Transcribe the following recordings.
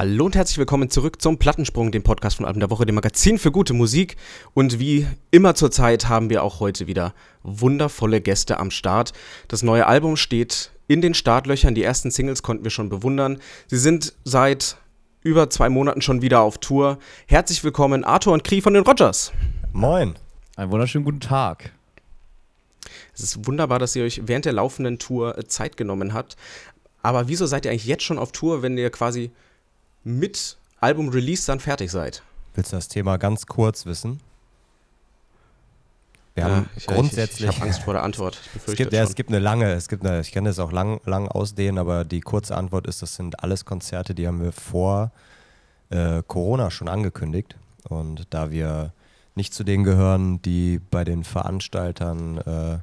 Hallo und herzlich willkommen zurück zum Plattensprung, dem Podcast von Alben der Woche, dem Magazin für gute Musik. Und wie immer zur Zeit haben wir auch heute wieder wundervolle Gäste am Start. Das neue Album steht in den Startlöchern. Die ersten Singles konnten wir schon bewundern. Sie sind seit über zwei Monaten schon wieder auf Tour. Herzlich willkommen, Arthur und Kri von den Rogers. Moin. Einen wunderschönen guten Tag. Es ist wunderbar, dass ihr euch während der laufenden Tour äh, Zeit genommen habt. Aber wieso seid ihr eigentlich jetzt schon auf Tour, wenn ihr quasi mit Album-Release dann fertig seid. Willst du das Thema ganz kurz wissen? Wir haben ich, grundsätzlich. Ich, ich, ich habe Angst vor der Antwort. es, gibt, ja, es gibt eine lange, es gibt eine, ich kann das auch lang, lang ausdehnen, aber die kurze Antwort ist, das sind alles Konzerte, die haben wir vor äh, Corona schon angekündigt. Und da wir nicht zu denen gehören, die bei den Veranstaltern äh,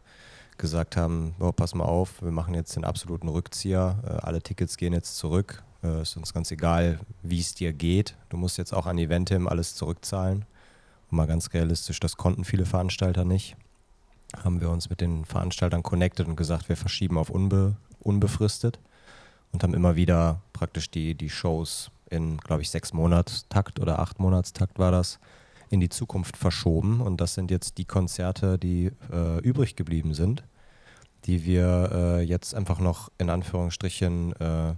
gesagt haben, oh, pass mal auf, wir machen jetzt den absoluten Rückzieher, äh, alle Tickets gehen jetzt zurück, äh, ist uns ganz egal, wie es dir geht. Du musst jetzt auch an Eventim alles zurückzahlen. Und mal ganz realistisch, das konnten viele Veranstalter nicht. Haben wir uns mit den Veranstaltern connected und gesagt, wir verschieben auf unbe unbefristet und haben immer wieder praktisch die, die Shows in, glaube ich, sechs Monatstakt oder acht Monatstakt war das, in die Zukunft verschoben. Und das sind jetzt die Konzerte, die äh, übrig geblieben sind, die wir äh, jetzt einfach noch in Anführungsstrichen äh,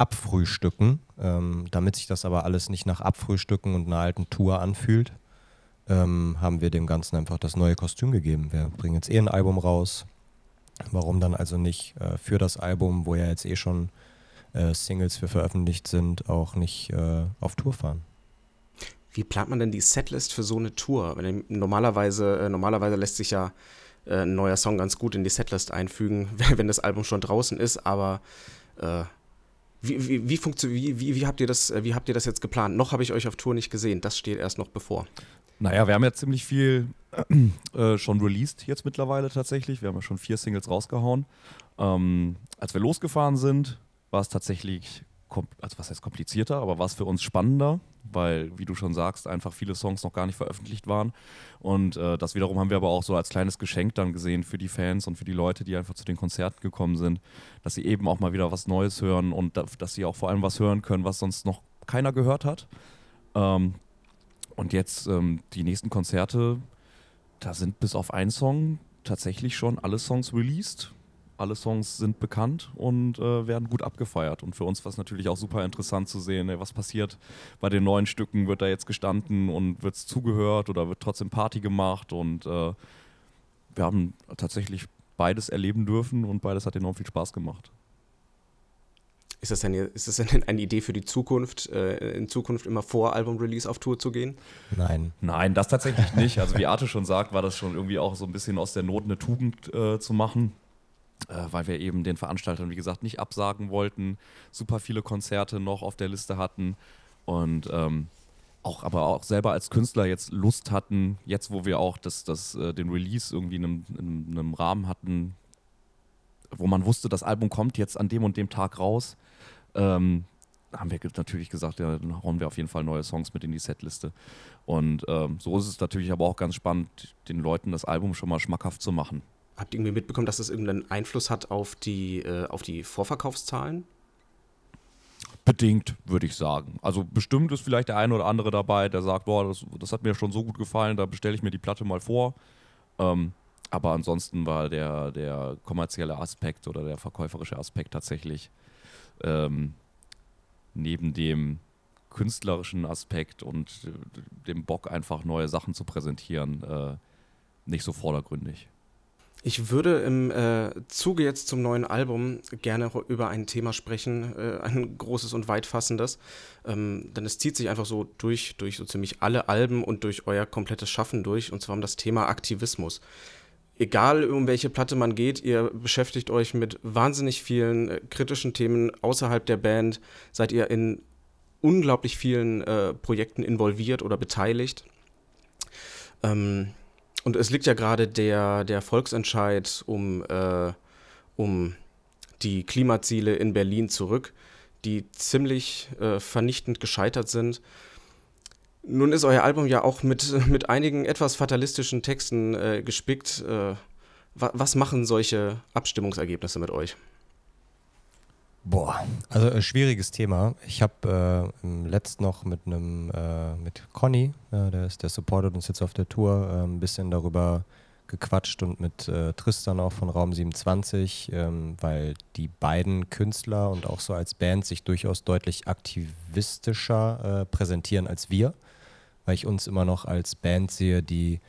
abfrühstücken, ähm, damit sich das aber alles nicht nach Abfrühstücken und einer alten Tour anfühlt, ähm, haben wir dem Ganzen einfach das neue Kostüm gegeben. Wir bringen jetzt eh ein Album raus. Warum dann also nicht äh, für das Album, wo ja jetzt eh schon äh, Singles für veröffentlicht sind, auch nicht äh, auf Tour fahren? Wie plant man denn die Setlist für so eine Tour? Normalerweise, äh, normalerweise lässt sich ja äh, ein neuer Song ganz gut in die Setlist einfügen, wenn das Album schon draußen ist, aber äh, wie, wie, wie, wie, wie, habt ihr das, äh, wie habt ihr das jetzt geplant? Noch habe ich euch auf Tour nicht gesehen. Das steht erst noch bevor. Naja, wir haben ja ziemlich viel äh, schon released jetzt mittlerweile tatsächlich. Wir haben ja schon vier Singles rausgehauen. Ähm, als wir losgefahren sind, war es tatsächlich also was heißt komplizierter, aber war es für uns spannender, weil, wie du schon sagst, einfach viele Songs noch gar nicht veröffentlicht waren. Und äh, das wiederum haben wir aber auch so als kleines Geschenk dann gesehen für die Fans und für die Leute, die einfach zu den Konzerten gekommen sind, dass sie eben auch mal wieder was Neues hören und da, dass sie auch vor allem was hören können, was sonst noch keiner gehört hat. Ähm, und jetzt ähm, die nächsten Konzerte, da sind bis auf einen Song tatsächlich schon alle Songs released alle Songs sind bekannt und äh, werden gut abgefeiert. Und für uns war es natürlich auch super interessant zu sehen, ey, was passiert bei den neuen Stücken. Wird da jetzt gestanden und wird es zugehört oder wird trotzdem Party gemacht? Und äh, wir haben tatsächlich beides erleben dürfen und beides hat enorm viel Spaß gemacht. Ist das, denn, ist das denn eine Idee für die Zukunft, äh, in Zukunft immer vor Album-Release auf Tour zu gehen? Nein. Nein, das tatsächlich nicht. Also wie Arte schon sagt, war das schon irgendwie auch so ein bisschen aus der Not eine Tugend äh, zu machen weil wir eben den Veranstaltern, wie gesagt, nicht absagen wollten, super viele Konzerte noch auf der Liste hatten und ähm, auch aber auch selber als Künstler jetzt Lust hatten, jetzt wo wir auch das, das, äh, den Release irgendwie in einem, in einem Rahmen hatten, wo man wusste, das Album kommt jetzt an dem und dem Tag raus, ähm, haben wir natürlich gesagt, ja, dann hauen wir auf jeden Fall neue Songs mit in die Setliste. Und ähm, so ist es natürlich aber auch ganz spannend, den Leuten das Album schon mal schmackhaft zu machen. Habt ihr irgendwie mitbekommen, dass das irgendeinen Einfluss hat auf die, äh, auf die Vorverkaufszahlen? Bedingt, würde ich sagen. Also bestimmt ist vielleicht der eine oder andere dabei, der sagt, boah, das, das hat mir schon so gut gefallen, da bestelle ich mir die Platte mal vor. Ähm, aber ansonsten war der, der kommerzielle Aspekt oder der verkäuferische Aspekt tatsächlich ähm, neben dem künstlerischen Aspekt und dem Bock, einfach neue Sachen zu präsentieren, äh, nicht so vordergründig. Ich würde im äh, Zuge jetzt zum neuen Album gerne über ein Thema sprechen, äh, ein großes und weitfassendes. Ähm, denn es zieht sich einfach so durch, durch so ziemlich alle Alben und durch euer komplettes Schaffen durch, und zwar um das Thema Aktivismus. Egal um welche Platte man geht, ihr beschäftigt euch mit wahnsinnig vielen äh, kritischen Themen außerhalb der Band, seid ihr in unglaublich vielen äh, Projekten involviert oder beteiligt. Ähm, und es liegt ja gerade der, der Volksentscheid um, äh, um die Klimaziele in Berlin zurück, die ziemlich äh, vernichtend gescheitert sind. Nun ist euer Album ja auch mit, mit einigen etwas fatalistischen Texten äh, gespickt. Äh, wa was machen solche Abstimmungsergebnisse mit euch? Boah, also äh, schwieriges Thema. Ich habe äh, letzt noch mit einem, äh, mit Conny, äh, der, ist, der supportet uns jetzt auf der Tour, äh, ein bisschen darüber gequatscht und mit äh, Tristan auch von Raum 27, ähm, weil die beiden Künstler und auch so als Band sich durchaus deutlich aktivistischer präsentieren als wir, weil ich uns immer noch als Band sehe, die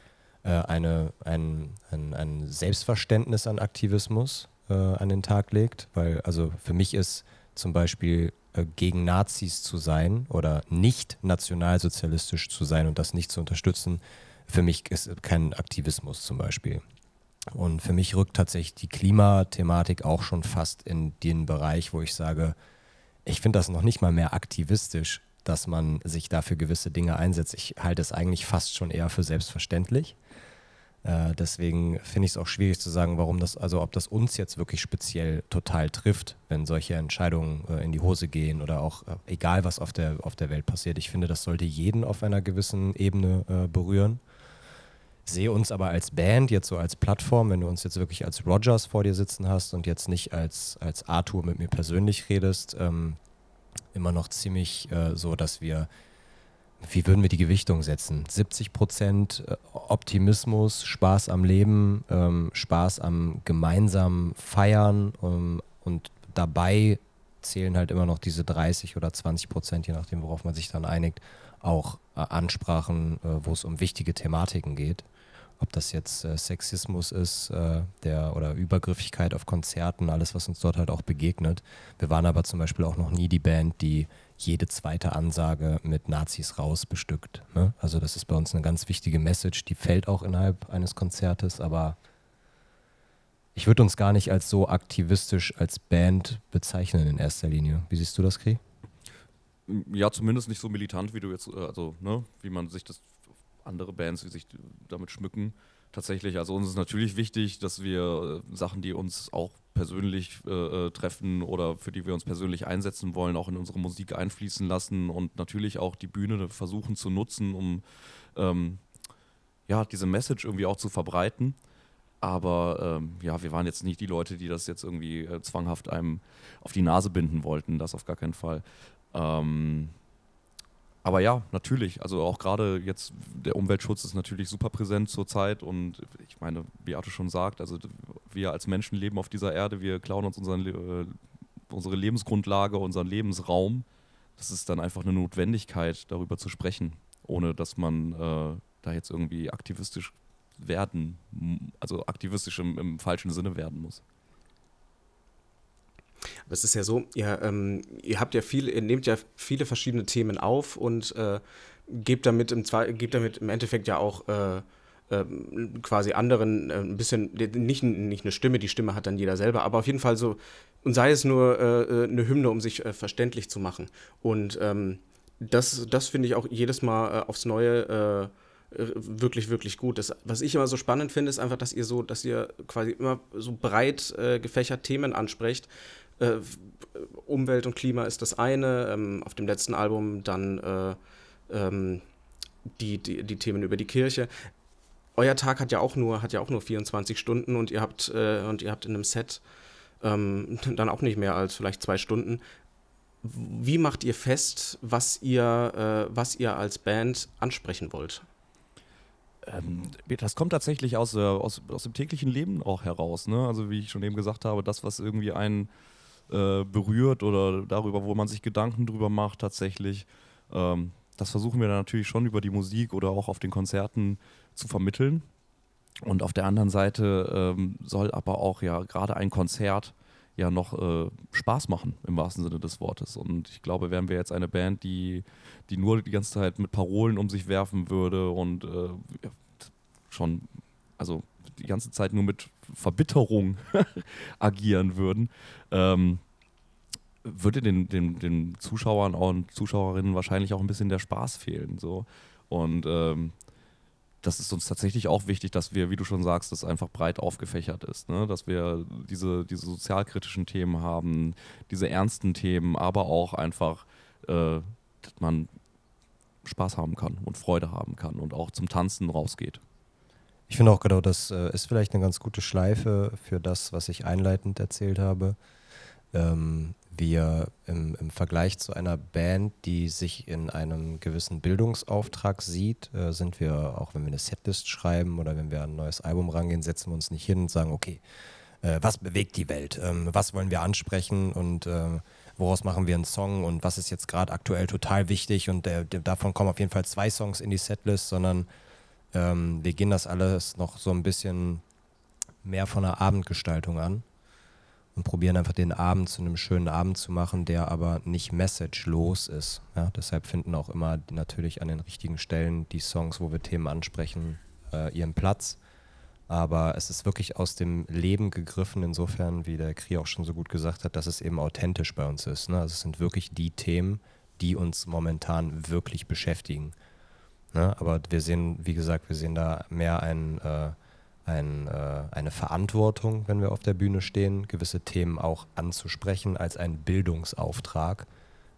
eine, ein, ein, ein Selbstverständnis an Aktivismus äh, an den Tag legt. Weil, also für mich ist zum Beispiel äh, gegen Nazis zu sein oder nicht nationalsozialistisch zu sein und das nicht zu unterstützen, für mich ist kein Aktivismus zum Beispiel. Und für mich rückt tatsächlich die Klimathematik auch schon fast in den Bereich, wo ich sage, ich finde das noch nicht mal mehr aktivistisch, dass man sich dafür gewisse Dinge einsetzt. Ich halte es eigentlich fast schon eher für selbstverständlich. Äh, deswegen finde ich es auch schwierig zu sagen, warum das, also ob das uns jetzt wirklich speziell total trifft, wenn solche Entscheidungen äh, in die Hose gehen oder auch äh, egal was auf der, auf der Welt passiert. Ich finde, das sollte jeden auf einer gewissen Ebene äh, berühren. Sehe uns aber als Band, jetzt so als Plattform, wenn du uns jetzt wirklich als Rogers vor dir sitzen hast und jetzt nicht als, als Arthur mit mir persönlich redest, ähm, immer noch ziemlich äh, so, dass wir wie würden wir die Gewichtung setzen? 70 Prozent äh, Optimismus, Spaß am Leben, ähm, Spaß am gemeinsamen Feiern ähm, und dabei zählen halt immer noch diese 30 oder 20 Prozent, je nachdem, worauf man sich dann einigt, auch äh, Ansprachen, äh, wo es um wichtige Thematiken geht. Ob das jetzt äh, Sexismus ist äh, der, oder Übergriffigkeit auf Konzerten, alles, was uns dort halt auch begegnet. Wir waren aber zum Beispiel auch noch nie die Band, die jede zweite Ansage mit Nazis raus bestückt. Ne? Also das ist bei uns eine ganz wichtige Message, die fällt auch innerhalb eines Konzertes, aber ich würde uns gar nicht als so aktivistisch als Band bezeichnen in erster Linie. Wie siehst du das, Kri? Ja, zumindest nicht so militant, wie du jetzt, äh, also, ne, wie man sich das, andere Bands, wie sich damit schmücken tatsächlich. Also uns ist natürlich wichtig, dass wir äh, Sachen, die uns auch persönlich äh, äh, treffen oder für die wir uns persönlich einsetzen wollen, auch in unsere Musik einfließen lassen und natürlich auch die Bühne versuchen zu nutzen, um ähm, ja, diese Message irgendwie auch zu verbreiten. Aber ähm, ja, wir waren jetzt nicht die Leute, die das jetzt irgendwie äh, zwanghaft einem auf die Nase binden wollten, das auf gar keinen Fall. Ähm, aber ja, natürlich. Also auch gerade jetzt der Umweltschutz ist natürlich super präsent zurzeit und ich meine, wie Arthur schon sagt, also wir als Menschen leben auf dieser Erde, wir klauen uns unseren, äh, unsere Lebensgrundlage, unseren Lebensraum. Das ist dann einfach eine Notwendigkeit, darüber zu sprechen, ohne dass man äh, da jetzt irgendwie aktivistisch werden, also aktivistisch im, im falschen Sinne werden muss. Es ist ja so, ihr, ähm, ihr habt ja viel, ihr nehmt ja viele verschiedene Themen auf und äh, gebt damit im gebt damit im Endeffekt ja auch äh, äh, quasi anderen äh, ein bisschen, nicht, nicht eine Stimme, die Stimme hat dann jeder selber, aber auf jeden Fall so, und sei es nur äh, äh, eine Hymne, um sich verständlich zu machen. Und ähm, das, das finde ich auch jedes Mal aufs Neue wirklich, wirklich gut. Das, was ich immer so spannend finde, ist einfach, dass ihr so, dass ihr quasi immer so breit äh, gefächert Themen ansprecht, äh, Umwelt und Klima ist das eine, ähm, auf dem letzten Album dann äh, ähm, die, die, die Themen über die Kirche. Euer Tag hat ja auch nur, hat ja auch nur 24 Stunden und ihr habt, äh, und ihr habt in einem Set ähm, dann auch nicht mehr als vielleicht zwei Stunden. Wie macht ihr fest, was ihr, äh, was ihr als Band ansprechen wollt? Ähm, das kommt tatsächlich aus, äh, aus, aus dem täglichen Leben auch heraus. Ne? Also wie ich schon eben gesagt habe, das, was irgendwie einen äh, berührt oder darüber, wo man sich Gedanken drüber macht tatsächlich. Ähm, das versuchen wir dann natürlich schon über die Musik oder auch auf den Konzerten zu vermitteln. Und auf der anderen Seite ähm, soll aber auch ja gerade ein Konzert ja noch äh, Spaß machen, im wahrsten Sinne des Wortes. Und ich glaube, wären wir jetzt eine Band, die, die nur die ganze Zeit mit Parolen um sich werfen würde und äh, ja, schon, also die ganze Zeit nur mit Verbitterung agieren würden, ähm, würde den, den, den Zuschauern und Zuschauerinnen wahrscheinlich auch ein bisschen der Spaß fehlen. So. Und ähm, das ist uns tatsächlich auch wichtig, dass wir, wie du schon sagst, das einfach breit aufgefächert ist. Ne? Dass wir diese, diese sozialkritischen Themen haben, diese ernsten Themen, aber auch einfach, äh, dass man Spaß haben kann und Freude haben kann und auch zum Tanzen rausgeht. Ich finde auch genau, das äh, ist vielleicht eine ganz gute Schleife für das, was ich einleitend erzählt habe. Ähm, wir im, im Vergleich zu einer Band, die sich in einem gewissen Bildungsauftrag sieht, äh, sind wir, auch wenn wir eine Setlist schreiben oder wenn wir an ein neues Album rangehen, setzen wir uns nicht hin und sagen, okay, äh, was bewegt die Welt? Ähm, was wollen wir ansprechen und äh, woraus machen wir einen Song und was ist jetzt gerade aktuell total wichtig und der, davon kommen auf jeden Fall zwei Songs in die Setlist, sondern ähm, wir gehen das alles noch so ein bisschen mehr von der Abendgestaltung an und probieren einfach den Abend zu einem schönen Abend zu machen, der aber nicht messagelos ist. Ja, deshalb finden auch immer natürlich an den richtigen Stellen die Songs, wo wir Themen ansprechen, äh, ihren Platz. Aber es ist wirklich aus dem Leben gegriffen, insofern, wie der Kri auch schon so gut gesagt hat, dass es eben authentisch bei uns ist. Ne? Also es sind wirklich die Themen, die uns momentan wirklich beschäftigen. Ne? Aber wir sehen, wie gesagt, wir sehen da mehr ein, äh, ein, äh, eine Verantwortung, wenn wir auf der Bühne stehen, gewisse Themen auch anzusprechen, als ein Bildungsauftrag,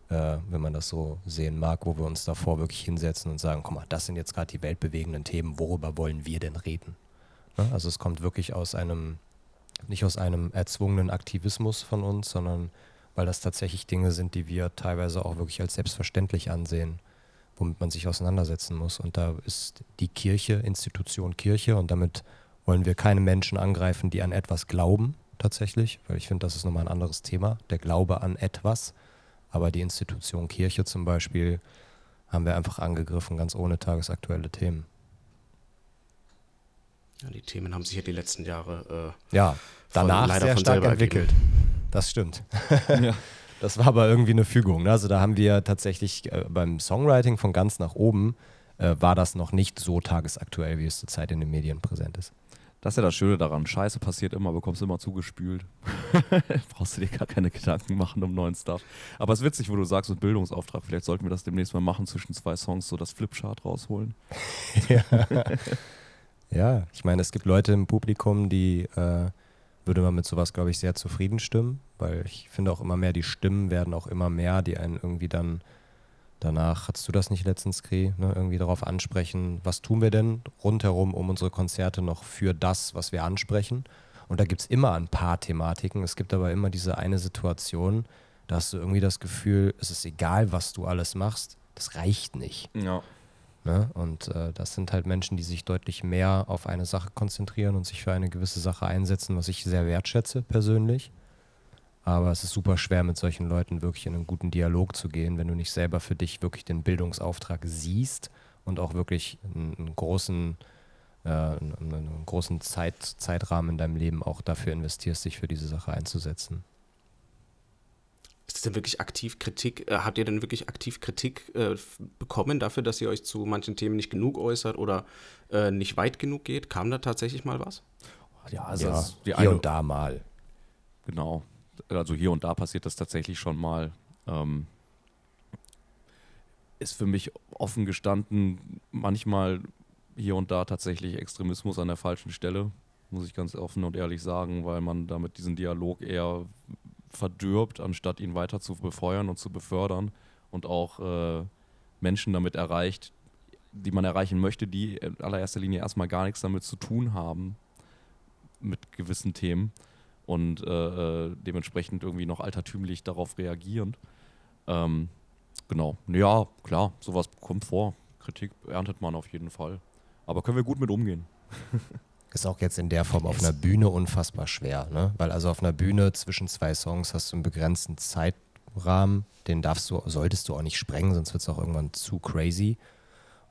äh, wenn man das so sehen mag, wo wir uns davor wirklich hinsetzen und sagen, guck mal, das sind jetzt gerade die weltbewegenden Themen, worüber wollen wir denn reden? Ne? Also es kommt wirklich aus einem, nicht aus einem erzwungenen Aktivismus von uns, sondern weil das tatsächlich Dinge sind, die wir teilweise auch wirklich als selbstverständlich ansehen, womit man sich auseinandersetzen muss. Und da ist die Kirche, Institution Kirche und damit wollen wir keine Menschen angreifen, die an etwas glauben, tatsächlich, weil ich finde, das ist nochmal ein anderes Thema, der Glaube an etwas. Aber die Institution Kirche zum Beispiel haben wir einfach angegriffen, ganz ohne tagesaktuelle Themen. Ja, die Themen haben sich ja die letzten Jahre äh, ja, danach von, sehr stark entwickelt. Ergeben. Das stimmt. ja. Das war aber irgendwie eine Fügung. Ne? Also da haben wir tatsächlich äh, beim Songwriting von ganz nach oben äh, war das noch nicht so tagesaktuell, wie es zurzeit in den Medien präsent ist. Das ist ja das Schöne daran. Scheiße passiert immer, bekommst immer zugespült. Brauchst du dir gar keine Gedanken machen um neuen Stuff. Aber es ist witzig, wo du sagst, ein Bildungsauftrag. Vielleicht sollten wir das demnächst mal machen, zwischen zwei Songs so das Flipchart rausholen. ja. Ja, ich meine, es gibt Leute im Publikum, die äh, würde man mit sowas, glaube ich, sehr zufrieden stimmen, weil ich finde auch immer mehr, die Stimmen werden auch immer mehr, die einen irgendwie dann danach, hattest du das nicht letztens, Kri, ne, irgendwie darauf ansprechen, was tun wir denn rundherum um unsere Konzerte noch für das, was wir ansprechen? Und da gibt es immer ein paar Thematiken. Es gibt aber immer diese eine Situation, da hast du irgendwie das Gefühl, es ist egal, was du alles machst, das reicht nicht. Ja. Ne? Und äh, das sind halt Menschen, die sich deutlich mehr auf eine Sache konzentrieren und sich für eine gewisse Sache einsetzen, was ich sehr wertschätze persönlich. Aber es ist super schwer, mit solchen Leuten wirklich in einen guten Dialog zu gehen, wenn du nicht selber für dich wirklich den Bildungsauftrag siehst und auch wirklich einen, einen großen, äh, einen, einen, großen Zeit, Zeitrahmen in deinem Leben auch dafür investierst, dich für diese Sache einzusetzen. Ist das denn wirklich aktiv Kritik? Äh, habt ihr denn wirklich aktiv Kritik äh, bekommen dafür, dass ihr euch zu manchen Themen nicht genug äußert oder äh, nicht weit genug geht? Kam da tatsächlich mal was? Ja, also ja, hier und da mal. Genau. Also hier und da passiert das tatsächlich schon mal. Ähm, ist für mich offen gestanden manchmal hier und da tatsächlich Extremismus an der falschen Stelle, muss ich ganz offen und ehrlich sagen, weil man damit diesen Dialog eher verdirbt, anstatt ihn weiter zu befeuern und zu befördern und auch äh, Menschen damit erreicht, die man erreichen möchte, die in allererster Linie erstmal gar nichts damit zu tun haben, mit gewissen Themen und äh, äh dementsprechend irgendwie noch altertümlich darauf reagieren. Ähm, genau, ja, klar, sowas kommt vor. Kritik erntet man auf jeden Fall. Aber können wir gut mit umgehen. Ist auch jetzt in der Form auf einer Bühne unfassbar schwer, ne? Weil also auf einer Bühne zwischen zwei Songs hast du einen begrenzten Zeitrahmen, den darfst du, solltest du auch nicht sprengen, sonst wird es auch irgendwann zu crazy.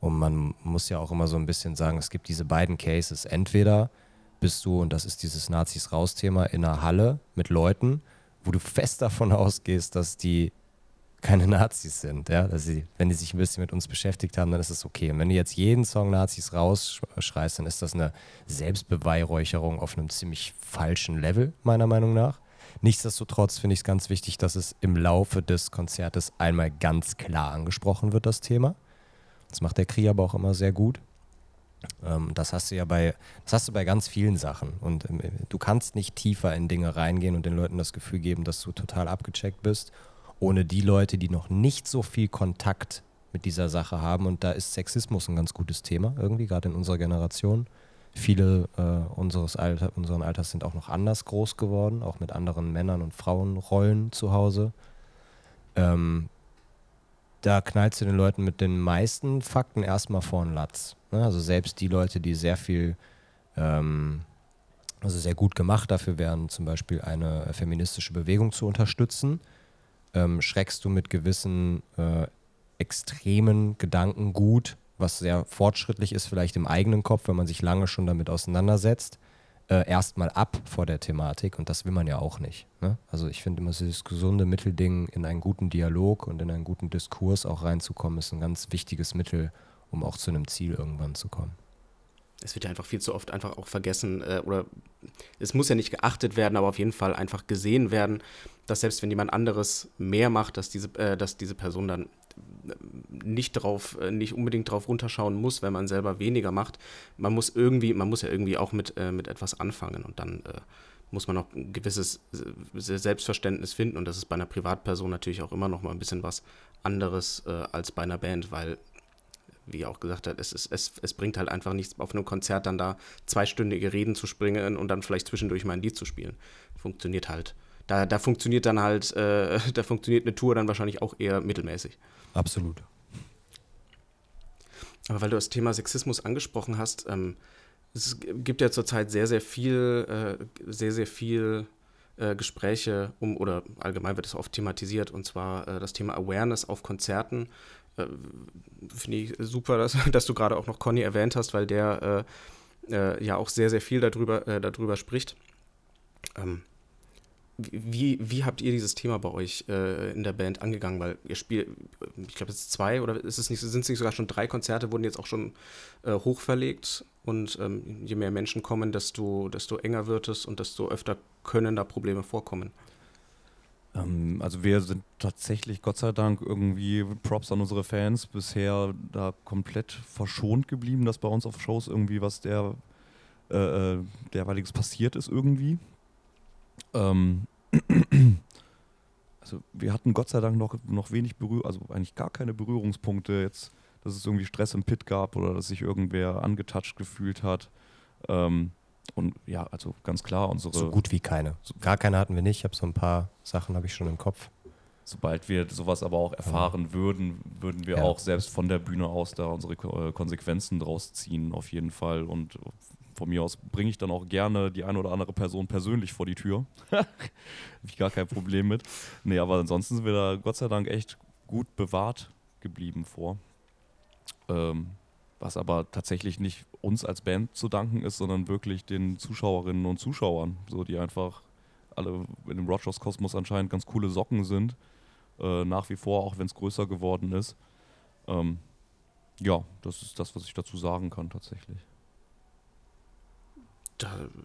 Und man muss ja auch immer so ein bisschen sagen, es gibt diese beiden Cases. Entweder bist du, und das ist dieses Nazis raus-Thema, in einer Halle mit Leuten, wo du fest davon ausgehst, dass die keine Nazis sind. Ja? Dass sie, wenn die sich ein bisschen mit uns beschäftigt haben, dann ist es okay. Und wenn du jetzt jeden Song Nazis rausschreist, dann ist das eine Selbstbeweihräucherung auf einem ziemlich falschen Level, meiner Meinung nach. Nichtsdestotrotz finde ich es ganz wichtig, dass es im Laufe des Konzertes einmal ganz klar angesprochen wird, das Thema. Das macht der Krieg aber auch immer sehr gut. Ähm, das hast du ja bei, das hast du bei ganz vielen Sachen. Und ähm, du kannst nicht tiefer in Dinge reingehen und den Leuten das Gefühl geben, dass du total abgecheckt bist ohne die Leute, die noch nicht so viel Kontakt mit dieser Sache haben. Und da ist Sexismus ein ganz gutes Thema, irgendwie, gerade in unserer Generation. viele äh, unseres Alter, unseren Alters sind auch noch anders groß geworden, auch mit anderen Männern und Frauenrollen zu Hause. Ähm, da knallst du den Leuten mit den meisten Fakten erstmal vor den Latz. Ne? Also selbst die Leute, die sehr viel, ähm, also sehr gut gemacht dafür wären, zum Beispiel eine feministische Bewegung zu unterstützen, ähm, schreckst du mit gewissen äh, extremen Gedankengut, was sehr fortschrittlich ist, vielleicht im eigenen Kopf, wenn man sich lange schon damit auseinandersetzt, äh, erstmal ab vor der Thematik und das will man ja auch nicht. Ne? Also ich finde immer, dieses gesunde Mittelding in einen guten Dialog und in einen guten Diskurs auch reinzukommen, ist ein ganz wichtiges Mittel, um auch zu einem Ziel irgendwann zu kommen. Es wird ja einfach viel zu oft einfach auch vergessen äh, oder es muss ja nicht geachtet werden, aber auf jeden Fall einfach gesehen werden, dass selbst wenn jemand anderes mehr macht, dass diese, äh, dass diese Person dann nicht drauf, äh, nicht unbedingt drauf runterschauen muss, wenn man selber weniger macht. Man muss irgendwie, man muss ja irgendwie auch mit, äh, mit etwas anfangen und dann äh, muss man auch ein gewisses äh, Selbstverständnis finden und das ist bei einer Privatperson natürlich auch immer noch mal ein bisschen was anderes äh, als bei einer Band, weil wie er auch gesagt hat, es, ist, es, es bringt halt einfach nichts, auf einem Konzert dann da zweistündige Reden zu springen und dann vielleicht zwischendurch mal ein Lied zu spielen. Funktioniert halt. Da, da funktioniert dann halt, äh, da funktioniert eine Tour dann wahrscheinlich auch eher mittelmäßig. Absolut. Aber weil du das Thema Sexismus angesprochen hast, ähm, es gibt ja zurzeit sehr, sehr viel, äh, sehr, sehr viel äh, Gespräche um, oder allgemein wird es oft thematisiert, und zwar äh, das Thema Awareness auf Konzerten. Äh, finde ich super, dass, dass du gerade auch noch Conny erwähnt hast, weil der äh, äh, ja auch sehr, sehr viel darüber, darüber spricht. Ähm, wie, wie habt ihr dieses Thema bei euch äh, in der Band angegangen? Weil ihr spielt, ich glaube, es ist zwei oder ist es nicht, sind es nicht sogar schon drei Konzerte, wurden jetzt auch schon äh, hochverlegt und ähm, je mehr Menschen kommen, desto, desto enger wird es und desto öfter können da Probleme vorkommen. Ähm, also wir sind tatsächlich, Gott sei Dank, irgendwie Props an unsere Fans, bisher da komplett verschont geblieben, dass bei uns auf Shows irgendwie was der äh, äh derweiliges passiert ist irgendwie. Ähm, also wir hatten Gott sei Dank noch, noch wenig Berührung, also eigentlich gar keine Berührungspunkte jetzt, dass es irgendwie Stress im Pit gab oder dass sich irgendwer angetatscht gefühlt hat. Ähm, und ja, also ganz klar, unsere. So gut wie keine. Gar keine hatten wir nicht. Ich habe so ein paar Sachen habe ich schon im Kopf. Sobald wir sowas aber auch erfahren ja. würden, würden wir ja. auch selbst von der Bühne aus da unsere äh, Konsequenzen draus ziehen, auf jeden Fall. Und von mir aus bringe ich dann auch gerne die eine oder andere Person persönlich vor die Tür. Habe ich gar kein Problem mit. Nee, aber ansonsten sind wir da Gott sei Dank echt gut bewahrt geblieben vor. Ähm, was aber tatsächlich nicht uns als Band zu danken ist, sondern wirklich den Zuschauerinnen und Zuschauern, so die einfach alle in dem Rogers Kosmos anscheinend ganz coole Socken sind, äh, nach wie vor, auch wenn es größer geworden ist. Ähm, ja, das ist das, was ich dazu sagen kann tatsächlich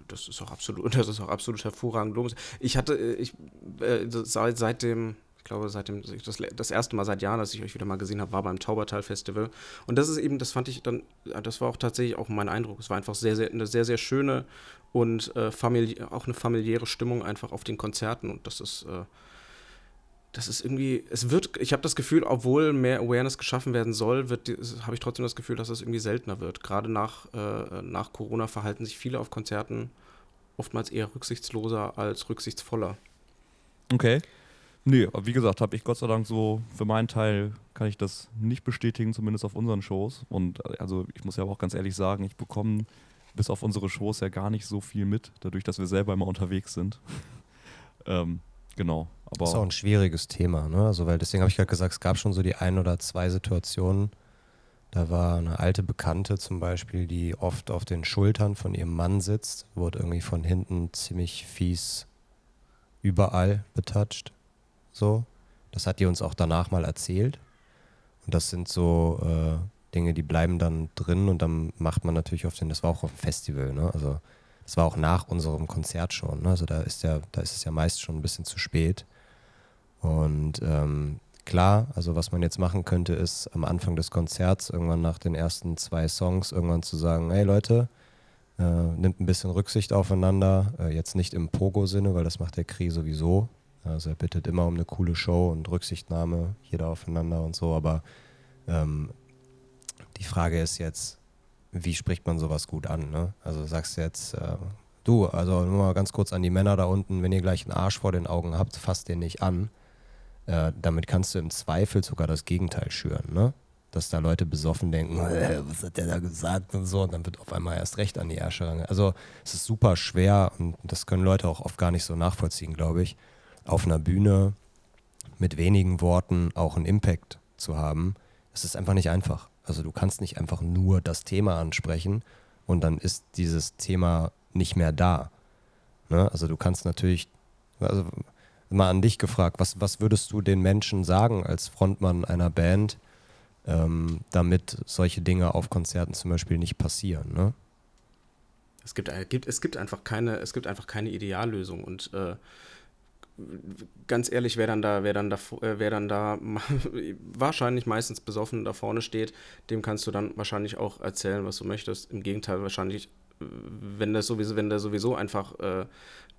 das ist auch absolut, das ist auch absolut hervorragend. Ich hatte, äh, ich äh, seit, seit dem, ich glaube, seit dem, das, das erste Mal seit Jahren, dass ich euch wieder mal gesehen habe, war beim Taubertal Festival. Und das ist eben, das fand ich dann, das war auch tatsächlich auch mein Eindruck. Es war einfach sehr, sehr, eine sehr, sehr schöne und äh, auch eine familiäre Stimmung einfach auf den Konzerten. Und das ist, äh, das ist irgendwie, es wird, ich habe das Gefühl, obwohl mehr Awareness geschaffen werden soll, habe ich trotzdem das Gefühl, dass es irgendwie seltener wird. Gerade nach, äh, nach Corona verhalten sich viele auf Konzerten oftmals eher rücksichtsloser als rücksichtsvoller. Okay. Nee, wie gesagt, habe ich Gott sei Dank so, für meinen Teil kann ich das nicht bestätigen, zumindest auf unseren Shows. Und also ich muss ja auch ganz ehrlich sagen, ich bekomme bis auf unsere Shows ja gar nicht so viel mit, dadurch, dass wir selber immer unterwegs sind. ähm, Genau. Aber das ist auch ein schwieriges Thema, ne? Also, weil deswegen habe ich gerade gesagt, es gab schon so die ein oder zwei Situationen. Da war eine alte Bekannte zum Beispiel, die oft auf den Schultern von ihrem Mann sitzt, wurde irgendwie von hinten ziemlich fies überall betatscht. So. Das hat die uns auch danach mal erzählt. Und das sind so äh, Dinge, die bleiben dann drin und dann macht man natürlich auf den, das war auch auf dem Festival, ne? Also das war auch nach unserem Konzert schon. Ne? Also da ist ja, da ist es ja meist schon ein bisschen zu spät. Und ähm, klar, also was man jetzt machen könnte, ist am Anfang des Konzerts, irgendwann nach den ersten zwei Songs, irgendwann zu sagen, hey Leute, äh, nimmt ein bisschen Rücksicht aufeinander. Äh, jetzt nicht im Pogo-Sinne, weil das macht der Kri sowieso. Also er bittet immer um eine coole Show und Rücksichtnahme, jeder aufeinander und so. Aber ähm, die Frage ist jetzt, wie spricht man sowas gut an? Ne? Also sagst du jetzt, äh, du, also nur mal ganz kurz an die Männer da unten, wenn ihr gleich einen Arsch vor den Augen habt, fasst den nicht an. Äh, damit kannst du im Zweifel sogar das Gegenteil schüren, ne? Dass da Leute besoffen denken, was hat der da gesagt und so, und dann wird auf einmal erst recht an die Ärsche. Also es ist super schwer und das können Leute auch oft gar nicht so nachvollziehen, glaube ich, auf einer Bühne mit wenigen Worten auch einen Impact zu haben. Es ist einfach nicht einfach. Also du kannst nicht einfach nur das Thema ansprechen und dann ist dieses Thema nicht mehr da. Ne? Also du kannst natürlich, also mal an dich gefragt, was, was würdest du den Menschen sagen als Frontmann einer Band, ähm, damit solche Dinge auf Konzerten zum Beispiel nicht passieren? Ne? Es gibt, es gibt einfach keine, es gibt einfach keine Ideallösung und äh, ganz ehrlich, wer dann da, wer dann da, äh, wer dann da wahrscheinlich meistens besoffen da vorne steht, dem kannst du dann wahrscheinlich auch erzählen, was du möchtest. Im Gegenteil, wahrscheinlich, wenn das sowieso, wenn der sowieso einfach äh,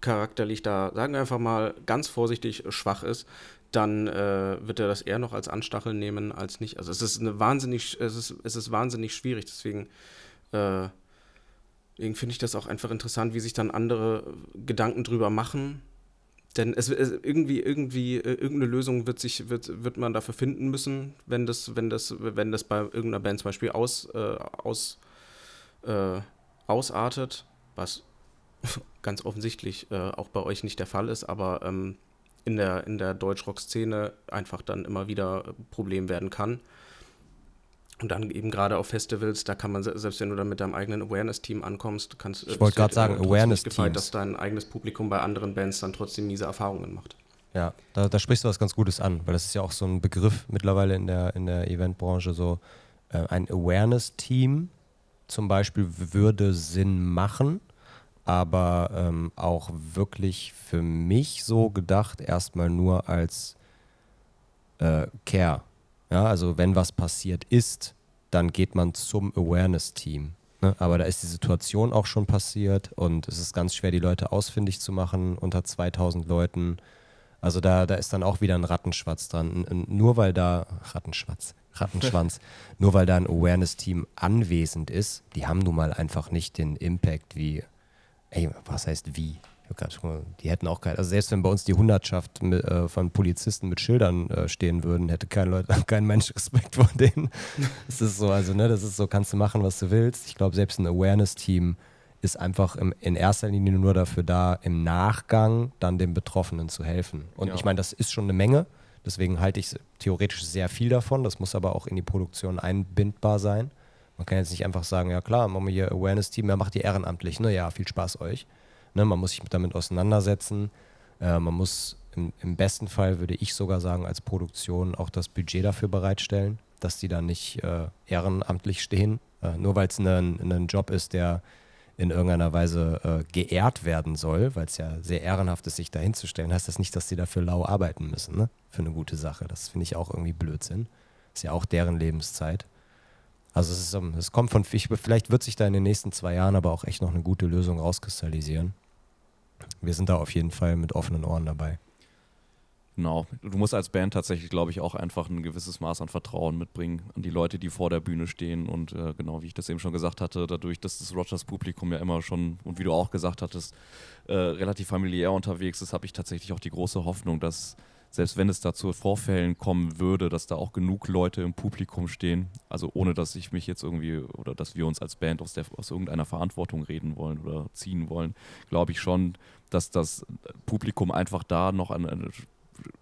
charakterlich da, sagen wir einfach mal, ganz vorsichtig schwach ist, dann äh, wird er das eher noch als Anstachel nehmen als nicht. Also es ist eine wahnsinnig, es ist, es ist wahnsinnig schwierig, deswegen äh, finde ich das auch einfach interessant, wie sich dann andere Gedanken drüber machen denn es, es, irgendwie, irgendwie, äh, irgendeine Lösung wird sich, wird, wird man dafür finden müssen, wenn das, wenn das, wenn das bei irgendeiner Band zum Beispiel aus, äh, aus, äh, ausartet, was ganz offensichtlich äh, auch bei euch nicht der Fall ist, aber ähm, in der, in der Deutschrock-Szene einfach dann immer wieder Problem werden kann. Und dann eben gerade auf Festivals, da kann man, selbst wenn du dann mit deinem eigenen Awareness-Team ankommst, kannst Ich wollte gerade sagen, Awareness-Team. dass dein eigenes Publikum bei anderen Bands dann trotzdem miese Erfahrungen macht. Ja, da, da, sprichst du was ganz Gutes an, weil das ist ja auch so ein Begriff mittlerweile in der, in der Eventbranche, so äh, ein Awareness-Team zum Beispiel würde Sinn machen, aber ähm, auch wirklich für mich so gedacht, erstmal nur als äh, Care ja, also wenn was passiert ist, dann geht man zum Awareness-Team. Ne? Aber da ist die Situation auch schon passiert und es ist ganz schwer, die Leute ausfindig zu machen unter 2000 Leuten. Also da, da ist dann auch wieder ein Rattenschwanz dran. Nur weil da, Rattenschwanz, Rattenschwanz, nur weil da ein Awareness-Team anwesend ist, die haben nun mal einfach nicht den Impact wie, ey, was heißt wie? Die hätten auch kein, also selbst wenn bei uns die Hundertschaft mit, äh, von Polizisten mit Schildern äh, stehen würden, hätte kein, Leute, kein Mensch Respekt vor denen. Das ist so, also ne, das ist so, kannst du machen, was du willst. Ich glaube, selbst ein Awareness-Team ist einfach im, in erster Linie nur dafür da, im Nachgang dann den Betroffenen zu helfen. Und ja. ich meine, das ist schon eine Menge. Deswegen halte ich theoretisch sehr viel davon. Das muss aber auch in die Produktion einbindbar sein. Man kann jetzt nicht einfach sagen, ja klar, machen wir hier Awareness-Team, ja, macht ihr ehrenamtlich. Ne? Ja, viel Spaß euch. Ne, man muss sich damit auseinandersetzen. Äh, man muss im, im, besten Fall, würde ich sogar sagen, als Produktion auch das Budget dafür bereitstellen, dass die da nicht äh, ehrenamtlich stehen. Äh, nur weil es ein Job ist, der in irgendeiner Weise äh, geehrt werden soll, weil es ja sehr ehrenhaft ist, sich da hinzustellen, heißt das nicht, dass die dafür lau arbeiten müssen, ne? Für eine gute Sache. Das finde ich auch irgendwie Blödsinn. Ist ja auch deren Lebenszeit. Also es, ist, ähm, es kommt von, vielleicht wird sich da in den nächsten zwei Jahren aber auch echt noch eine gute Lösung rauskristallisieren. Wir sind da auf jeden Fall mit offenen Ohren dabei. Genau. Du musst als Band tatsächlich, glaube ich, auch einfach ein gewisses Maß an Vertrauen mitbringen an die Leute, die vor der Bühne stehen. Und äh, genau, wie ich das eben schon gesagt hatte, dadurch, dass das Rogers-Publikum ja immer schon, und wie du auch gesagt hattest, äh, relativ familiär unterwegs ist, habe ich tatsächlich auch die große Hoffnung, dass selbst wenn es da zu Vorfällen kommen würde, dass da auch genug Leute im Publikum stehen, also ohne dass ich mich jetzt irgendwie oder dass wir uns als Band aus, der, aus irgendeiner Verantwortung reden wollen oder ziehen wollen, glaube ich schon, dass das Publikum einfach da noch eine, eine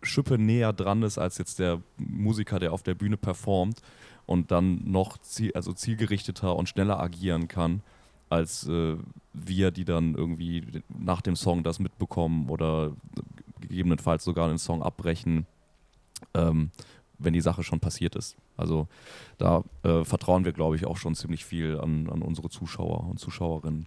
Schippe näher dran ist als jetzt der Musiker, der auf der Bühne performt und dann noch ziel, also zielgerichteter und schneller agieren kann als äh, wir, die dann irgendwie nach dem Song das mitbekommen oder gegebenenfalls sogar einen Song abbrechen, ähm, wenn die Sache schon passiert ist. Also da äh, vertrauen wir, glaube ich, auch schon ziemlich viel an, an unsere Zuschauer und Zuschauerinnen.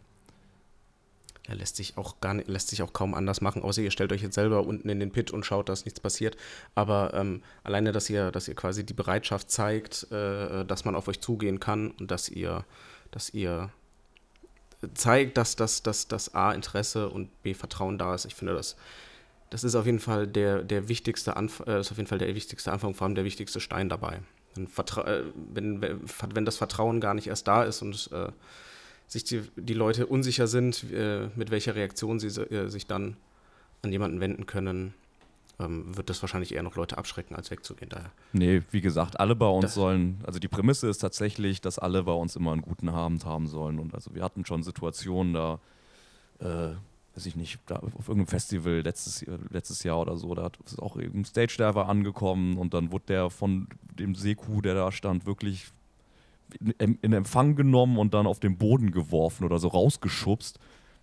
Ja, lässt sich auch gar nicht, lässt sich auch kaum anders machen, außer ihr stellt euch jetzt selber unten in den Pit und schaut, dass nichts passiert. Aber ähm, alleine, dass ihr, dass ihr quasi die Bereitschaft zeigt, äh, dass man auf euch zugehen kann und dass ihr, dass ihr zeigt, dass das dass, dass A Interesse und B Vertrauen da ist. Ich finde, das das ist auf jeden Fall der, der wichtigste Anf äh, ist auf jeden Fall der wichtigste Anfang, vor allem der wichtigste Stein dabei. wenn, äh, wenn, wenn, das Vertrauen gar nicht erst da ist und äh, sich die, die Leute unsicher sind, äh, mit welcher Reaktion sie äh, sich dann an jemanden wenden können, ähm, wird das wahrscheinlich eher noch Leute abschrecken, als wegzugehen. Daher. Nee, wie gesagt, alle bei uns das sollen, also die Prämisse ist tatsächlich, dass alle bei uns immer einen guten Abend haben sollen. Und also wir hatten schon Situationen da, äh, weiß ich nicht, da auf irgendeinem Festival letztes, letztes Jahr oder so, da ist auch ein Stage-Diver angekommen und dann wurde der von dem Seku, der da stand, wirklich in, in, Empfang genommen und dann auf den Boden geworfen oder so rausgeschubst.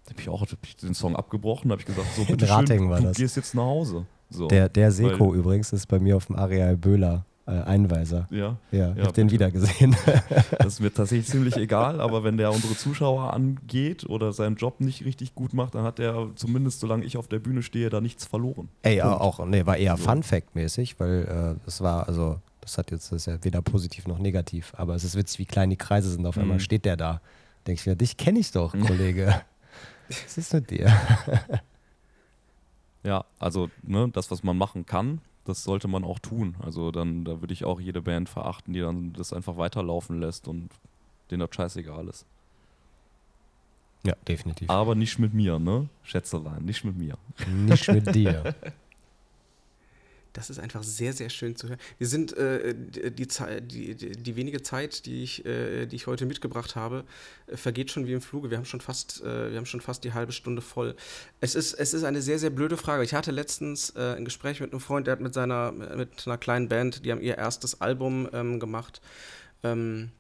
Da habe ich auch hab ich den Song abgebrochen, habe ich gesagt, so bitte schön, du das. gehst jetzt nach Hause. So, der der Seko übrigens ist bei mir auf dem Areal Böhler äh, Einweiser. Ja. Ja, ich ja, habe den wieder gesehen. das ist mir tatsächlich ziemlich egal, aber wenn der unsere Zuschauer angeht oder seinen Job nicht richtig gut macht, dann hat der zumindest, solange ich auf der Bühne stehe, da nichts verloren. Ey, Punkt. auch, nee, war eher so. Fun-Fact-mäßig, weil äh, das war, also, das hat jetzt, das ist ja weder positiv noch negativ, aber es ist witzig, wie klein die Kreise sind. Auf mhm. einmal steht der da. Denke ich mir, dich kenne ich doch, Kollege. Was ist mit dir? Ja, also ne, das, was man machen kann, das sollte man auch tun. Also dann, da würde ich auch jede Band verachten, die dann das einfach weiterlaufen lässt und denen das scheißegal ist. Ja, definitiv. Aber nicht mit mir, ne? Schätzelein, nicht mit mir. Nicht mit dir. Das ist einfach sehr, sehr schön zu hören. Wir sind äh, die, die, die, die, wenige Zeit, die ich, äh, die ich heute mitgebracht habe, äh, vergeht schon wie im Fluge. Wir haben schon fast, äh, wir haben schon fast die halbe Stunde voll. Es ist, es ist eine sehr, sehr blöde Frage. Ich hatte letztens äh, ein Gespräch mit einem Freund, der hat mit seiner, mit einer kleinen Band, die haben ihr erstes Album ähm, gemacht. Ähm,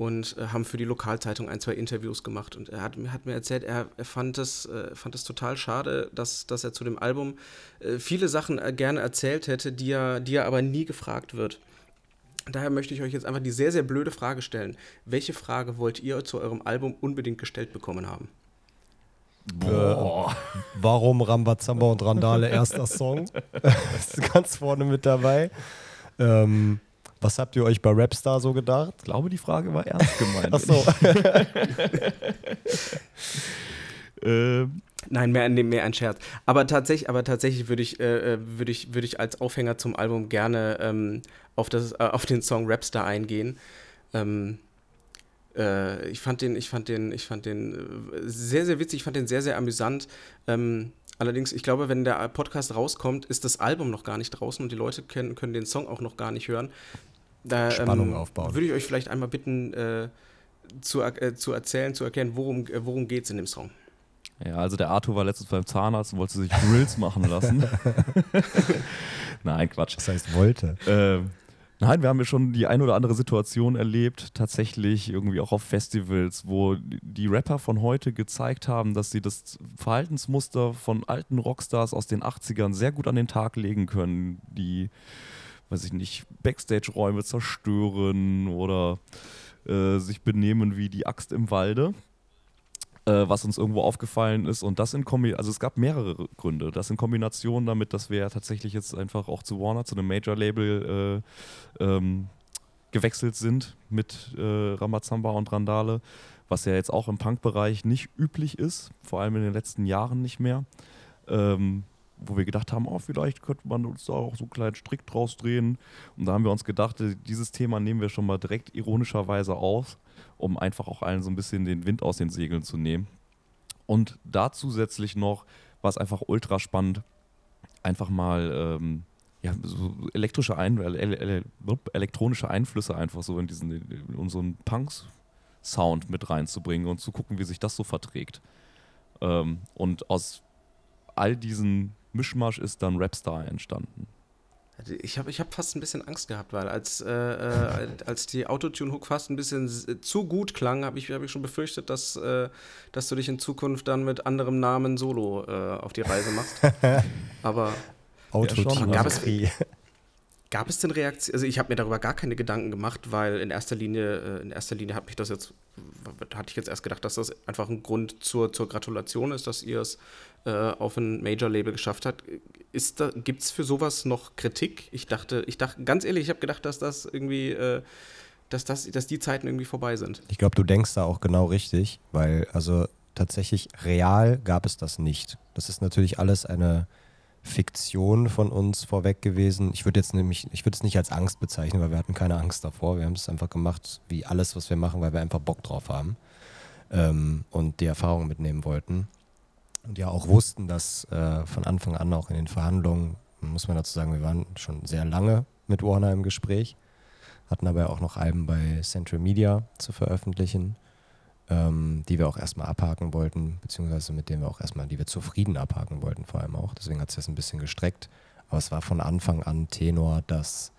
und äh, haben für die Lokalzeitung ein, zwei Interviews gemacht. Und er hat, hat mir erzählt, er, er fand, es, äh, fand es total schade, dass, dass er zu dem Album äh, viele Sachen äh, gerne erzählt hätte, die er, die er aber nie gefragt wird. Daher möchte ich euch jetzt einfach die sehr, sehr blöde Frage stellen. Welche Frage wollt ihr zu eurem Album unbedingt gestellt bekommen haben? Boah. Äh, warum Rambazamba und Randale erster Song? ist ganz vorne mit dabei. Ähm, was habt ihr euch bei Rapstar so gedacht? Ich glaube, die Frage war ernst gemeint. Ach so. ähm. Nein, mehr, mehr ein Scherz. Aber tatsächlich, aber tatsächlich würde ich, äh, äh würd ich, würd ich als Aufhänger zum Album gerne ähm, auf, das, äh, auf den Song Rapstar eingehen. Ähm, äh, ich fand den, ich fand den, ich fand den äh, sehr, sehr witzig, ich fand den sehr, sehr amüsant. Ähm, allerdings, ich glaube, wenn der Podcast rauskommt, ist das Album noch gar nicht draußen und die Leute können, können den Song auch noch gar nicht hören. Da, Spannung ähm, aufbauen. Würde ich euch vielleicht einmal bitten, äh, zu, äh, zu erzählen, zu erkennen, worum, äh, worum geht es in dem Song. Ja, also der Arthur war letztens beim Zahnarzt und wollte sich Grills machen lassen. Nein, Quatsch. Das heißt wollte. Ähm, nein, wir haben ja schon die ein oder andere Situation erlebt, tatsächlich irgendwie auch auf Festivals, wo die Rapper von heute gezeigt haben, dass sie das Verhaltensmuster von alten Rockstars aus den 80ern sehr gut an den Tag legen können, die weiß ich nicht, Backstage-Räume zerstören oder äh, sich benehmen wie die Axt im Walde. Äh, was uns irgendwo aufgefallen ist. Und das in Kombination, also es gab mehrere Gründe. Das in Kombination damit, dass wir ja tatsächlich jetzt einfach auch zu Warner, zu einem Major-Label äh, ähm, gewechselt sind mit äh, Ramazamba und Randale, was ja jetzt auch im Punk-Bereich nicht üblich ist, vor allem in den letzten Jahren nicht mehr. Ähm, wo wir gedacht haben, oh, vielleicht könnte man uns da auch so einen kleinen Strick draus drehen. Und da haben wir uns gedacht, äh, dieses Thema nehmen wir schon mal direkt ironischerweise auf, um einfach auch allen so ein bisschen den Wind aus den Segeln zu nehmen. Und da zusätzlich noch war es einfach ultra spannend, einfach mal ähm, ja, so elektrische Ein ele elektronische Einflüsse einfach so in diesen in unseren Punks-Sound mit reinzubringen und zu gucken, wie sich das so verträgt. Ähm, und aus all diesen Mischmasch ist dann Rapstar entstanden. Also ich habe ich hab fast ein bisschen Angst gehabt, weil als, äh, äh, als die Autotune-Hook fast ein bisschen zu gut klang, habe ich, hab ich schon befürchtet, dass, äh, dass du dich in Zukunft dann mit anderem Namen solo äh, auf die Reise machst. Aber Autotune. Ja, gab, es, gab es denn Reaktionen? Also ich habe mir darüber gar keine Gedanken gemacht, weil in erster Linie, äh, in erster Linie hat mich das jetzt, hatte ich jetzt erst gedacht, dass das einfach ein Grund zur, zur Gratulation ist, dass ihr es äh, auf ein Major-Label geschafft hat. Gibt es für sowas noch Kritik? Ich dachte, ich dachte, ganz ehrlich, ich habe gedacht, dass das irgendwie, äh, dass, das, dass die Zeiten irgendwie vorbei sind. Ich glaube, du denkst da auch genau richtig, weil also tatsächlich real gab es das nicht. Das ist natürlich alles eine Fiktion von uns vorweg gewesen. Ich würde jetzt nämlich, ich würde es nicht als Angst bezeichnen, weil wir hatten keine Angst davor. Wir haben es einfach gemacht, wie alles, was wir machen, weil wir einfach Bock drauf haben ähm, und die Erfahrung mitnehmen wollten. Und ja auch wussten, dass äh, von Anfang an auch in den Verhandlungen, muss man dazu sagen, wir waren schon sehr lange mit Warner im Gespräch, hatten aber auch noch Alben bei Central Media zu veröffentlichen ähm, die wir auch erstmal abhaken wollten, beziehungsweise mit denen wir auch erstmal, die wir zufrieden abhaken wollten, vor allem auch. Deswegen hat es jetzt ein bisschen gestreckt. Aber es war von Anfang an Tenor, dass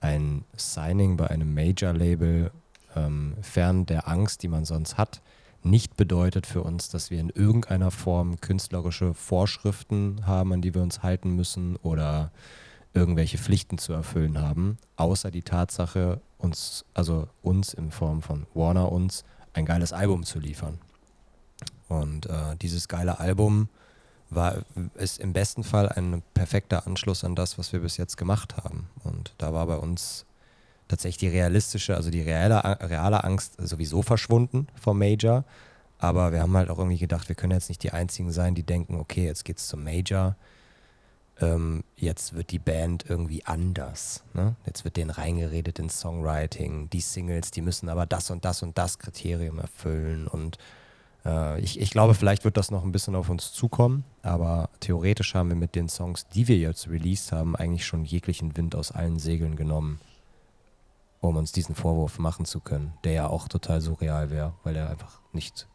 ein Signing bei einem Major-Label ähm, fern der Angst, die man sonst hat, nicht bedeutet für uns, dass wir in irgendeiner Form künstlerische Vorschriften haben, an die wir uns halten müssen oder irgendwelche Pflichten zu erfüllen haben, außer die Tatsache, uns, also uns in Form von Warner uns, ein geiles Album zu liefern. Und äh, dieses geile Album war, ist im besten Fall ein perfekter Anschluss an das, was wir bis jetzt gemacht haben. Und da war bei uns tatsächlich die realistische, also die reale, reale Angst sowieso verschwunden vom Major. Aber wir haben halt auch irgendwie gedacht, wir können jetzt nicht die Einzigen sein, die denken, okay, jetzt geht's zum Major ähm, jetzt wird die Band irgendwie anders. Ne? Jetzt wird denen reingeredet ins Songwriting. Die Singles, die müssen aber das und das und das Kriterium erfüllen. Und äh, ich, ich glaube, vielleicht wird das noch ein bisschen auf uns zukommen. Aber theoretisch haben wir mit den Songs, die wir jetzt released haben, eigentlich schon jeglichen Wind aus allen Segeln genommen, um uns diesen Vorwurf machen zu können, der ja auch total surreal wäre, weil er einfach nicht,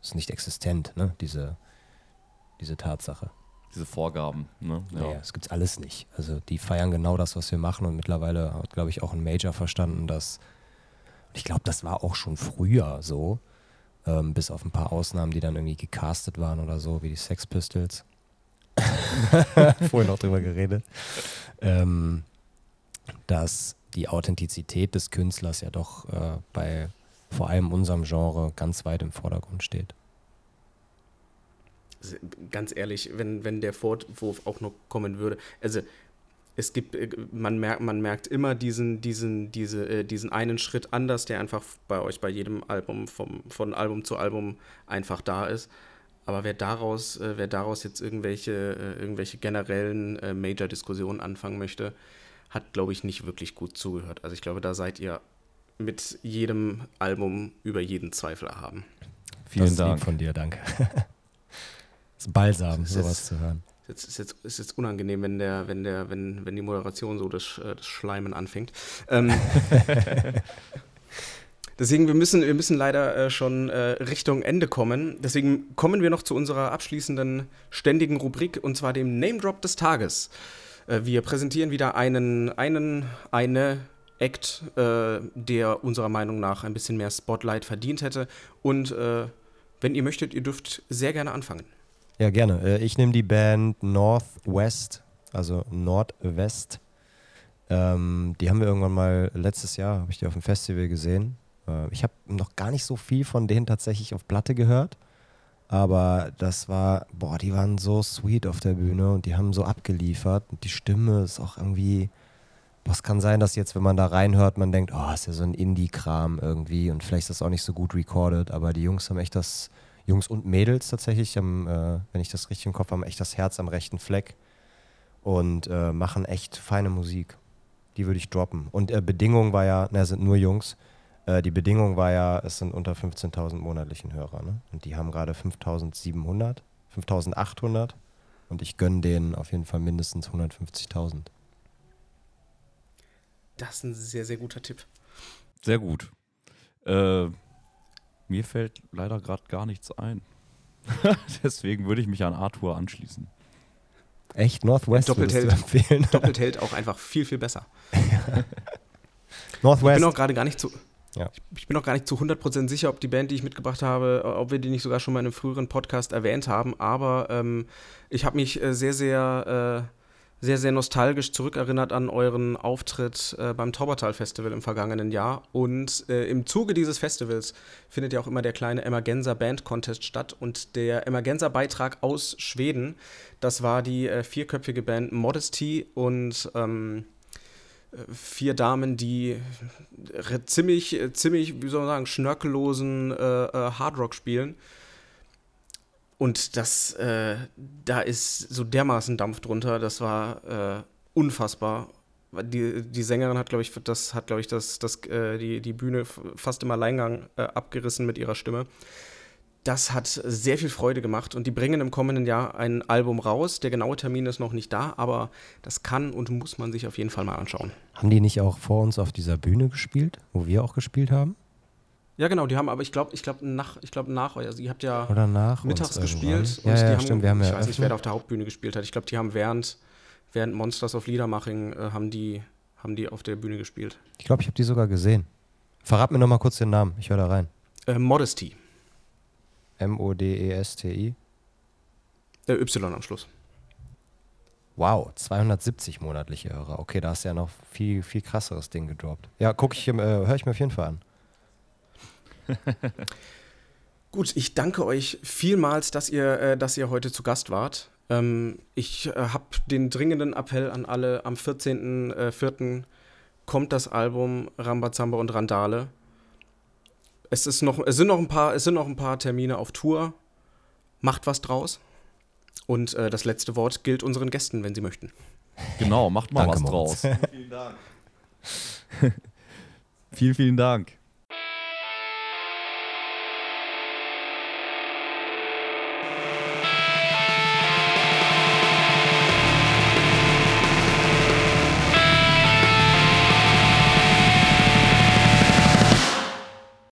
ist nicht existent, ne? diese, diese Tatsache diese Vorgaben. Ne? Ja. Naja, das gibt's alles nicht. Also die feiern genau das, was wir machen und mittlerweile hat, glaube ich, auch ein Major verstanden, dass ich glaube, das war auch schon früher so, ähm, bis auf ein paar Ausnahmen, die dann irgendwie gecastet waren oder so, wie die Sex Pistols. Vorhin noch drüber geredet. Ähm, dass die Authentizität des Künstlers ja doch äh, bei vor allem unserem Genre ganz weit im Vordergrund steht ganz ehrlich, wenn, wenn der Vorwurf auch noch kommen würde, also es gibt, äh, man merkt, man merkt immer diesen, diesen, diese, äh, diesen einen Schritt anders, der einfach bei euch bei jedem Album, vom, von Album zu Album einfach da ist. Aber wer daraus, äh, wer daraus jetzt irgendwelche, irgendwelche generellen Major-Diskussionen anfangen möchte, hat, glaube ich, nicht wirklich gut zugehört. Also ich glaube, da seid ihr mit jedem Album über jeden Zweifel erhaben. Vielen das Dank. von dir, danke. ist Balsam, ist sowas jetzt, zu hören. Ist jetzt, ist, ist jetzt unangenehm, wenn, der, wenn, der, wenn, wenn die Moderation so das, äh, das Schleimen anfängt. Ähm, Deswegen, wir müssen, wir müssen leider äh, schon äh, Richtung Ende kommen. Deswegen kommen wir noch zu unserer abschließenden ständigen Rubrik und zwar dem Name Drop des Tages. Äh, wir präsentieren wieder einen, einen, eine Act, äh, der unserer Meinung nach ein bisschen mehr Spotlight verdient hätte. Und äh, wenn ihr möchtet, ihr dürft sehr gerne anfangen. Ja, gerne. Äh, ich nehme die Band Northwest, also Nordwest. Ähm, die haben wir irgendwann mal letztes Jahr, habe ich die auf dem Festival gesehen. Äh, ich habe noch gar nicht so viel von denen tatsächlich auf Platte gehört. Aber das war, boah, die waren so sweet auf der Bühne und die haben so abgeliefert. Und die Stimme ist auch irgendwie, was kann sein, dass jetzt, wenn man da reinhört, man denkt, oh, ist ja so ein Indie-Kram irgendwie und vielleicht ist das auch nicht so gut recorded, aber die Jungs haben echt das Jungs und Mädels tatsächlich, haben, äh, wenn ich das richtig im Kopf habe, echt das Herz am rechten Fleck und äh, machen echt feine Musik. Die würde ich droppen. Und äh, Bedingung war ja, na, sind nur Jungs. Äh, die Bedingung war ja, es sind unter 15.000 monatlichen Hörer. Ne? Und die haben gerade 5.700, 5.800. Und ich gönne denen auf jeden Fall mindestens 150.000. Das ist ein sehr, sehr guter Tipp. Sehr gut. Äh, mir fällt leider gerade gar nichts ein. Deswegen würde ich mich an Arthur anschließen. Echt? Northwest doppelt hält, empfehlen? Doppelt hält auch einfach viel, viel besser. Northwest. Ich bin auch gerade gar nicht zu. Ja. Ich bin auch gar nicht zu 100% sicher, ob die Band, die ich mitgebracht habe, ob wir die nicht sogar schon mal in einem früheren Podcast erwähnt haben, aber ähm, ich habe mich äh, sehr, sehr äh, sehr, sehr nostalgisch zurückerinnert an euren Auftritt äh, beim Taubertal Festival im vergangenen Jahr. Und äh, im Zuge dieses Festivals findet ja auch immer der kleine Emergenza Band Contest statt. Und der Emergenza Beitrag aus Schweden, das war die äh, vierköpfige Band Modesty und ähm, vier Damen, die ziemlich, ziemlich, wie soll man sagen, schnörkellosen äh, äh, Hardrock spielen. Und das, äh, da ist so dermaßen Dampf drunter, das war äh, unfassbar. Die, die Sängerin hat, glaube ich, das hat, glaube ich, das, das, äh, die, die Bühne fast im Alleingang äh, abgerissen mit ihrer Stimme. Das hat sehr viel Freude gemacht und die bringen im kommenden Jahr ein Album raus. Der genaue Termin ist noch nicht da, aber das kann und muss man sich auf jeden Fall mal anschauen. Haben die nicht auch vor uns auf dieser Bühne gespielt, wo wir auch gespielt haben? Ja, genau, die haben aber, ich glaube, ich glaube nach, ich glaube nach, also ihr habt ja Oder nach mittags gespielt. Ja, und die ja, haben, stimmt, wir haben ich ja weiß nicht, wer da auf der Hauptbühne gespielt hat. Ich glaube, die haben während, während Monsters of Liedermaching äh, haben die, haben die auf der Bühne gespielt. Ich glaube, ich habe die sogar gesehen. Verrat mir noch mal kurz den Namen, ich höre da rein. Äh, Modesty, M-O-D-E-S-T-I. äh, Y am Schluss. Wow, 270 monatliche Hörer. Okay, da hast du ja noch viel, viel krasseres Ding gedroppt. Ja, gucke ich, äh, höre ich mir auf jeden Fall an. Gut, ich danke euch vielmals, dass ihr, äh, dass ihr heute zu Gast wart. Ähm, ich äh, habe den dringenden Appell an alle, am 14.04. kommt das Album Rambazamba und Randale. Es, ist noch, es, sind noch ein paar, es sind noch ein paar Termine auf Tour. Macht was draus. Und äh, das letzte Wort gilt unseren Gästen, wenn sie möchten. Genau, macht mal Danke, was draus. vielen Dank. vielen, vielen Dank.